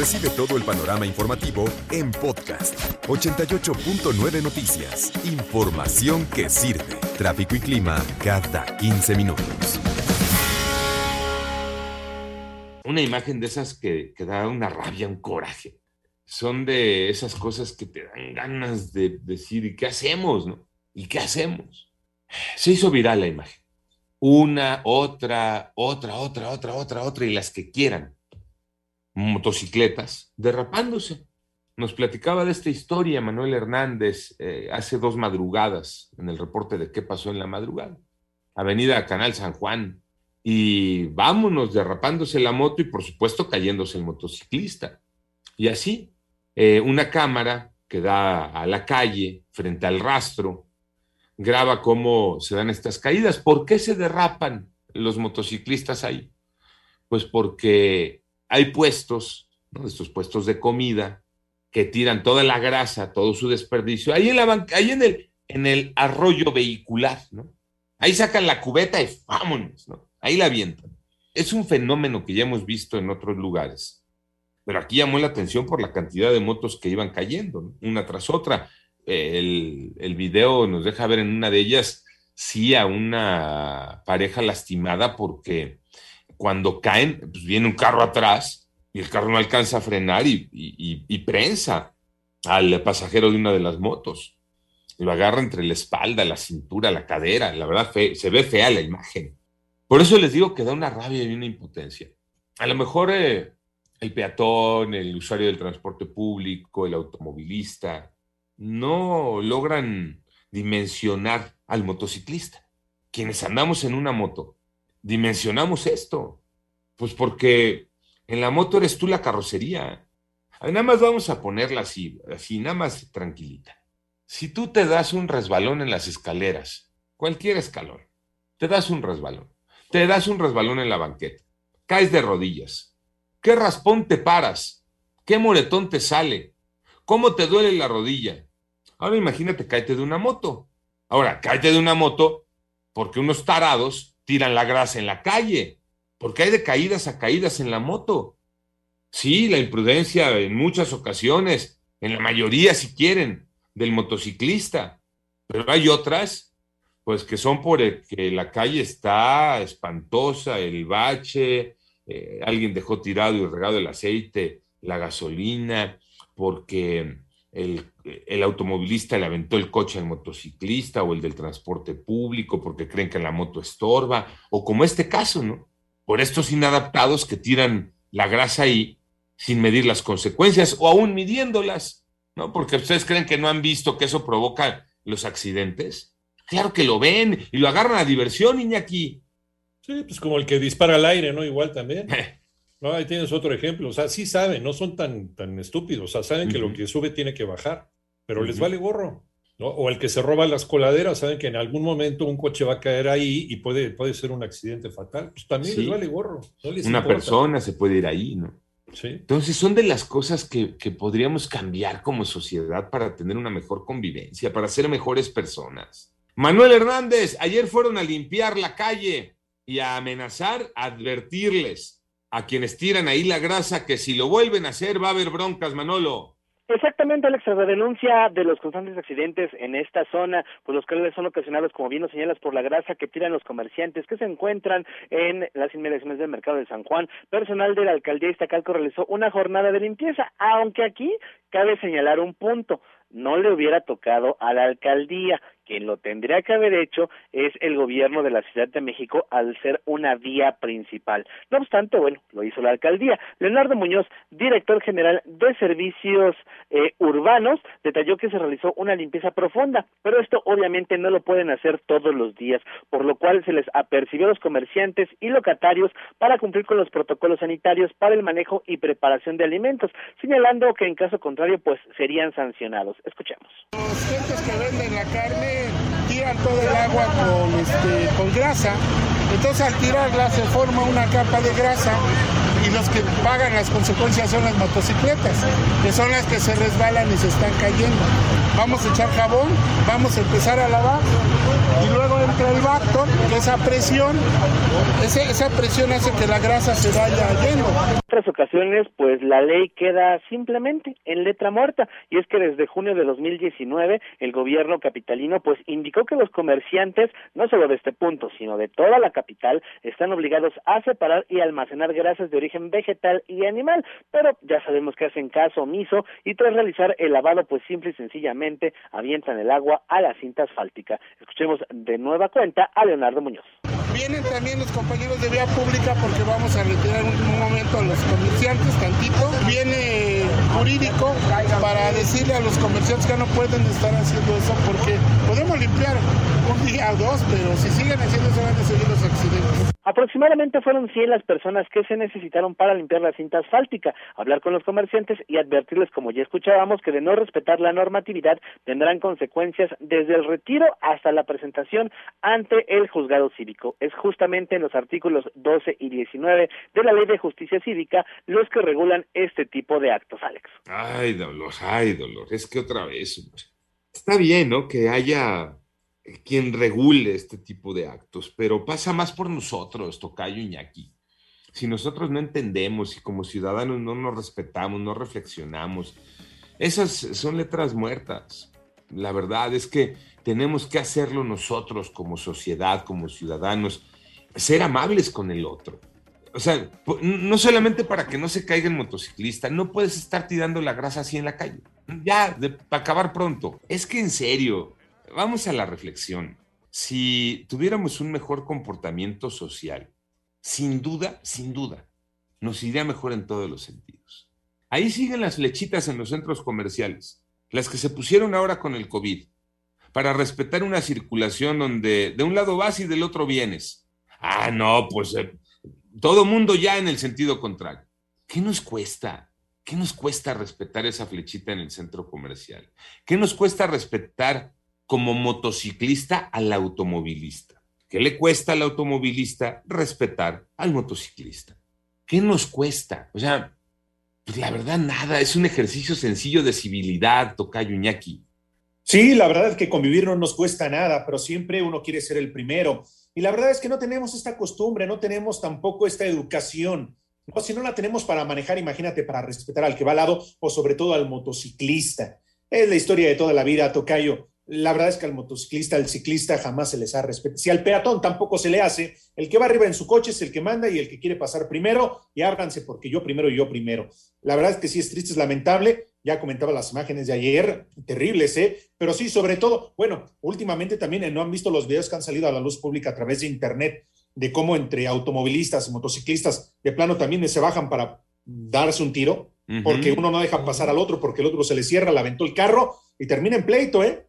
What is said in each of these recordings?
Recibe todo el panorama informativo en podcast 88.9 Noticias. Información que sirve. Tráfico y clima cada 15 minutos. Una imagen de esas que, que da una rabia, un coraje. Son de esas cosas que te dan ganas de decir, ¿y qué hacemos? No? ¿Y qué hacemos? Se hizo viral la imagen. Una, otra, otra, otra, otra, otra, otra, y las que quieran. Motocicletas derrapándose. Nos platicaba de esta historia Manuel Hernández eh, hace dos madrugadas en el reporte de qué pasó en la madrugada. Avenida Canal San Juan. Y vámonos derrapándose la moto y por supuesto cayéndose el motociclista. Y así, eh, una cámara que da a la calle frente al rastro graba cómo se dan estas caídas. ¿Por qué se derrapan los motociclistas ahí? Pues porque hay puestos, ¿no? estos puestos de comida, que tiran toda la grasa, todo su desperdicio, ahí en, la ahí en, el, en el arroyo vehicular, ¿no? Ahí sacan la cubeta y vámonos, ¿no? Ahí la avientan. Es un fenómeno que ya hemos visto en otros lugares, pero aquí llamó la atención por la cantidad de motos que iban cayendo, ¿no? una tras otra el, el video nos deja ver en una de ellas, sí, a una pareja lastimada porque cuando caen, pues viene un carro atrás y el carro no alcanza a frenar y, prensa al pasajero de una de las motos. Lo agarra entre la espalda, la cintura, la cadera. La verdad, se ve fea la imagen. Por eso les digo que da una rabia y una impotencia. A lo mejor eh, el peatón, el usuario del transporte público, el automovilista, no logran dimensionar al motociclista. Quienes andamos en una moto, dimensionamos esto. Pues porque en la moto eres tú la carrocería. Nada más vamos a ponerla así, así, nada más tranquilita. Si tú te das un resbalón en las escaleras, cualquier escalón, te das un resbalón, te das un resbalón en la banqueta, caes de rodillas, ¿qué raspón te paras? ¿Qué moretón te sale? ¿Cómo te duele la rodilla? Ahora imagínate, cáete de una moto. Ahora, cáete de una moto porque unos tarados tiran la grasa en la calle, porque hay de caídas a caídas en la moto. Sí, la imprudencia en muchas ocasiones, en la mayoría si quieren, del motociclista, pero hay otras, pues que son por el que la calle está espantosa, el bache, eh, alguien dejó tirado y regado el aceite, la gasolina, porque el, automovilista le aventó el coche al motociclista o el del transporte público porque creen que la moto estorba, o como este caso, ¿no? Por estos inadaptados que tiran la grasa ahí sin medir las consecuencias o aún midiéndolas, ¿no? Porque ustedes creen que no han visto que eso provoca los accidentes. Claro que lo ven y lo agarran a diversión, Iñaki. Sí, pues como el que dispara al aire, ¿no? Igual también. No, ahí tienes otro ejemplo. O sea, sí saben, no son tan, tan estúpidos. O sea, saben que lo que sube tiene que bajar, pero les vale gorro. ¿No? O el que se roba las coladeras, saben que en algún momento un coche va a caer ahí y puede, puede ser un accidente fatal. Pues también les vale gorro. Una persona se puede ir ahí, ¿no? Sí. Entonces son de las cosas que, que podríamos cambiar como sociedad para tener una mejor convivencia, para ser mejores personas. Manuel Hernández, ayer fueron a limpiar la calle y a amenazar, a advertirles a quienes tiran ahí la grasa que si lo vuelven a hacer va a haber broncas, Manolo. Exactamente, Alex, la denuncia de los constantes accidentes en esta zona, pues los cuales son ocasionados, como bien lo señalas, por la grasa que tiran los comerciantes que se encuentran en las inmediaciones del mercado de San Juan. Personal de la alcaldía Iztacalco realizó una jornada de limpieza, aunque aquí cabe señalar un punto no le hubiera tocado a la alcaldía quien lo tendría que haber hecho es el gobierno de la Ciudad de México al ser una vía principal. No obstante, bueno, lo hizo la alcaldía. Leonardo Muñoz, director general de servicios eh, urbanos, detalló que se realizó una limpieza profunda, pero esto obviamente no lo pueden hacer todos los días, por lo cual se les apercibió a los comerciantes y locatarios para cumplir con los protocolos sanitarios para el manejo y preparación de alimentos, señalando que en caso contrario pues serían sancionados. Escuchemos. Los gentes que venden la carne tiran todo el agua con, este, con grasa, entonces al tirarla se forma una capa de grasa y los que pagan las consecuencias son las motocicletas, que son las que se resbalan y se están cayendo. Vamos a echar jabón, vamos a empezar a lavar y luego entra el Bactor, que esa presión, esa presión hace que la grasa se vaya yendo. Otras ocasiones, pues la ley queda simplemente en letra muerta y es que desde junio de 2019 el gobierno capitalino pues indicó que los comerciantes, no solo de este punto, sino de toda la capital, están obligados a separar y almacenar grasas de origen vegetal y animal, pero ya sabemos que hacen caso omiso y tras realizar el lavado, pues simple y sencillamente avientan el agua a la cinta asfáltica. Escuchemos de nueva cuenta a Leonardo Muñoz. Vienen también los compañeros de vía pública porque vamos a retirar un, un momento a los comerciantes tantito. Viene jurídico para decirle a los comerciantes que no pueden estar haciendo eso porque podemos limpiar un día o dos, pero si siguen haciendo eso van a seguir los accidentes. Aproximadamente fueron 100 las personas que se necesitaron para limpiar la cinta asfáltica, hablar con los comerciantes y advertirles, como ya escuchábamos, que de no respetar la normatividad tendrán consecuencias desde el retiro hasta la presentación ante el juzgado cívico. Es justamente en los artículos 12 y 19 de la Ley de Justicia Cívica los que regulan este tipo de actos, Alex. Ay, dolor, ay, dolor. Es que otra vez, está bien, ¿no? Que haya quien regule este tipo de actos, pero pasa más por nosotros, Tocayo Iñaki. Si nosotros no entendemos y como ciudadanos no nos respetamos, no reflexionamos, esas son letras muertas. La verdad es que tenemos que hacerlo nosotros como sociedad, como ciudadanos, ser amables con el otro. O sea, no solamente para que no se caiga el motociclista, no puedes estar tirando la grasa así en la calle. Ya, para acabar pronto. Es que en serio, vamos a la reflexión. Si tuviéramos un mejor comportamiento social, sin duda, sin duda, nos iría mejor en todos los sentidos. Ahí siguen las flechitas en los centros comerciales, las que se pusieron ahora con el COVID, para respetar una circulación donde de un lado vas y del otro vienes. Ah, no, pues eh, todo mundo ya en el sentido contrario. ¿Qué nos cuesta? ¿Qué nos cuesta respetar esa flechita en el centro comercial? ¿Qué nos cuesta respetar como motociclista al automovilista? ¿Qué le cuesta al automovilista respetar al motociclista? ¿Qué nos cuesta? O sea, pues la verdad nada, es un ejercicio sencillo de civilidad, Tocayo Iñaki. Sí, la verdad es que convivir no nos cuesta nada, pero siempre uno quiere ser el primero. Y la verdad es que no tenemos esta costumbre, no tenemos tampoco esta educación. Si no la tenemos para manejar, imagínate, para respetar al que va al lado o sobre todo al motociclista. Es la historia de toda la vida, Tocayo. La verdad es que al motociclista, al ciclista jamás se les ha respetado. Si al peatón tampoco se le hace, el que va arriba en su coche es el que manda y el que quiere pasar primero, y háblanse porque yo primero y yo primero. La verdad es que sí es triste, es lamentable. Ya comentaba las imágenes de ayer, terribles, ¿eh? Pero sí, sobre todo, bueno, últimamente también eh, no han visto los videos que han salido a la luz pública a través de Internet de cómo entre automovilistas y motociclistas de plano también se bajan para darse un tiro, uh -huh. porque uno no deja pasar al otro, porque el otro se le cierra, le aventó el carro y termina en pleito, ¿eh?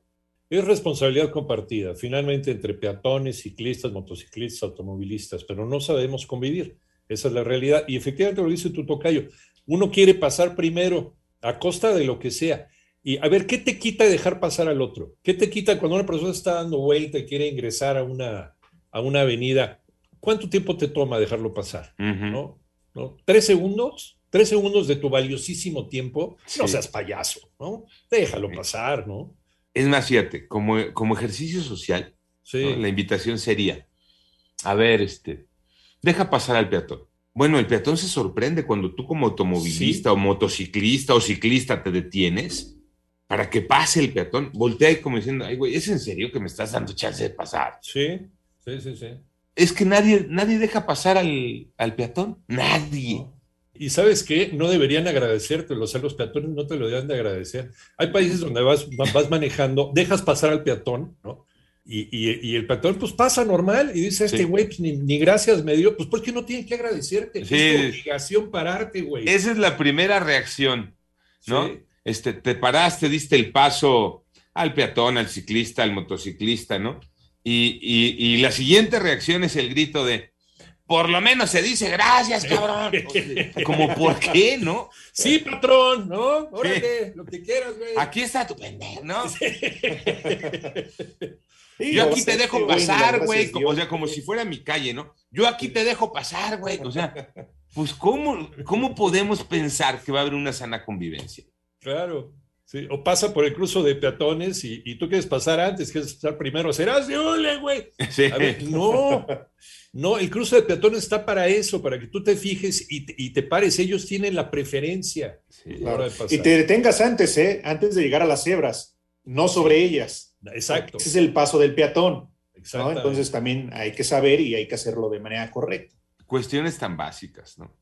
Es responsabilidad compartida, finalmente entre peatones, ciclistas, motociclistas, automovilistas, pero no sabemos convivir. Esa es la realidad. Y efectivamente lo dice tu tocayo. Uno quiere pasar primero a costa de lo que sea. Y a ver, ¿qué te quita dejar pasar al otro? ¿Qué te quita cuando una persona está dando vuelta y quiere ingresar a una, a una avenida? ¿Cuánto tiempo te toma dejarlo pasar? Uh -huh. ¿No? ¿No? ¿Tres segundos? ¿Tres segundos de tu valiosísimo tiempo? Sí. No seas payaso, ¿no? Déjalo pasar, ¿no? Es más, fíjate, como, como ejercicio social, sí. ¿no? la invitación sería, a ver, este, deja pasar al peatón. Bueno, el peatón se sorprende cuando tú como automovilista sí. o motociclista o ciclista te detienes para que pase el peatón. Voltea y como diciendo, ay, güey, ¿es en serio que me estás dando chance de pasar? Sí, sí, sí, sí. Es que nadie, nadie deja pasar al, al peatón. Nadie. No. Y sabes qué, no deberían agradecerte, o sea, los peatones no te lo deben de agradecer. Hay países donde vas, vas manejando, dejas pasar al peatón, ¿no? Y, el peatón pues pasa normal y dice, este güey pues, ni, gracias me dio, pues porque no tiene que agradecerte, sí. es tu obligación pararte, güey. Esa es la primera reacción, ¿no? Este, te paraste, diste el paso al peatón, al ciclista, al motociclista, ¿no? Y, y la siguiente reacción es el grito de, por lo menos se dice gracias, cabrón. Como, ¿por qué, no? Sí, patrón, ¿no? Órale, lo que quieras, güey. Aquí está tu pendejo, ¿no? Yo aquí te dejo pasar, güey. O sea, como si fuera mi calle, ¿no? Yo aquí te dejo pasar, güey. O sea, pues, ¿cómo, ¿cómo podemos pensar que va a haber una sana convivencia? Claro. Sí, o pasa por el cruzo de peatones y, tú quieres pasar antes, quieres pasar primero, serás de ole, güey. Sí. A ver, no, no, el cruce de peatones está para eso, para que tú te fijes y te, pares. Ellos tienen la preferencia. Y te detengas antes, ¿eh? Antes de llegar a las cebras, no sobre ellas. Exacto. Ese es el paso del peatón. ¿no? Entonces también hay que saber y hay que hacerlo de manera correcta. Cuestiones tan básicas, ¿no?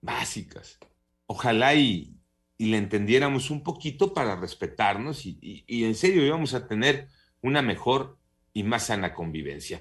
Básicas. Ojalá y, y le entendiéramos un poquito para respetarnos y, en serio íbamos a tener una mejor y más sana convivencia.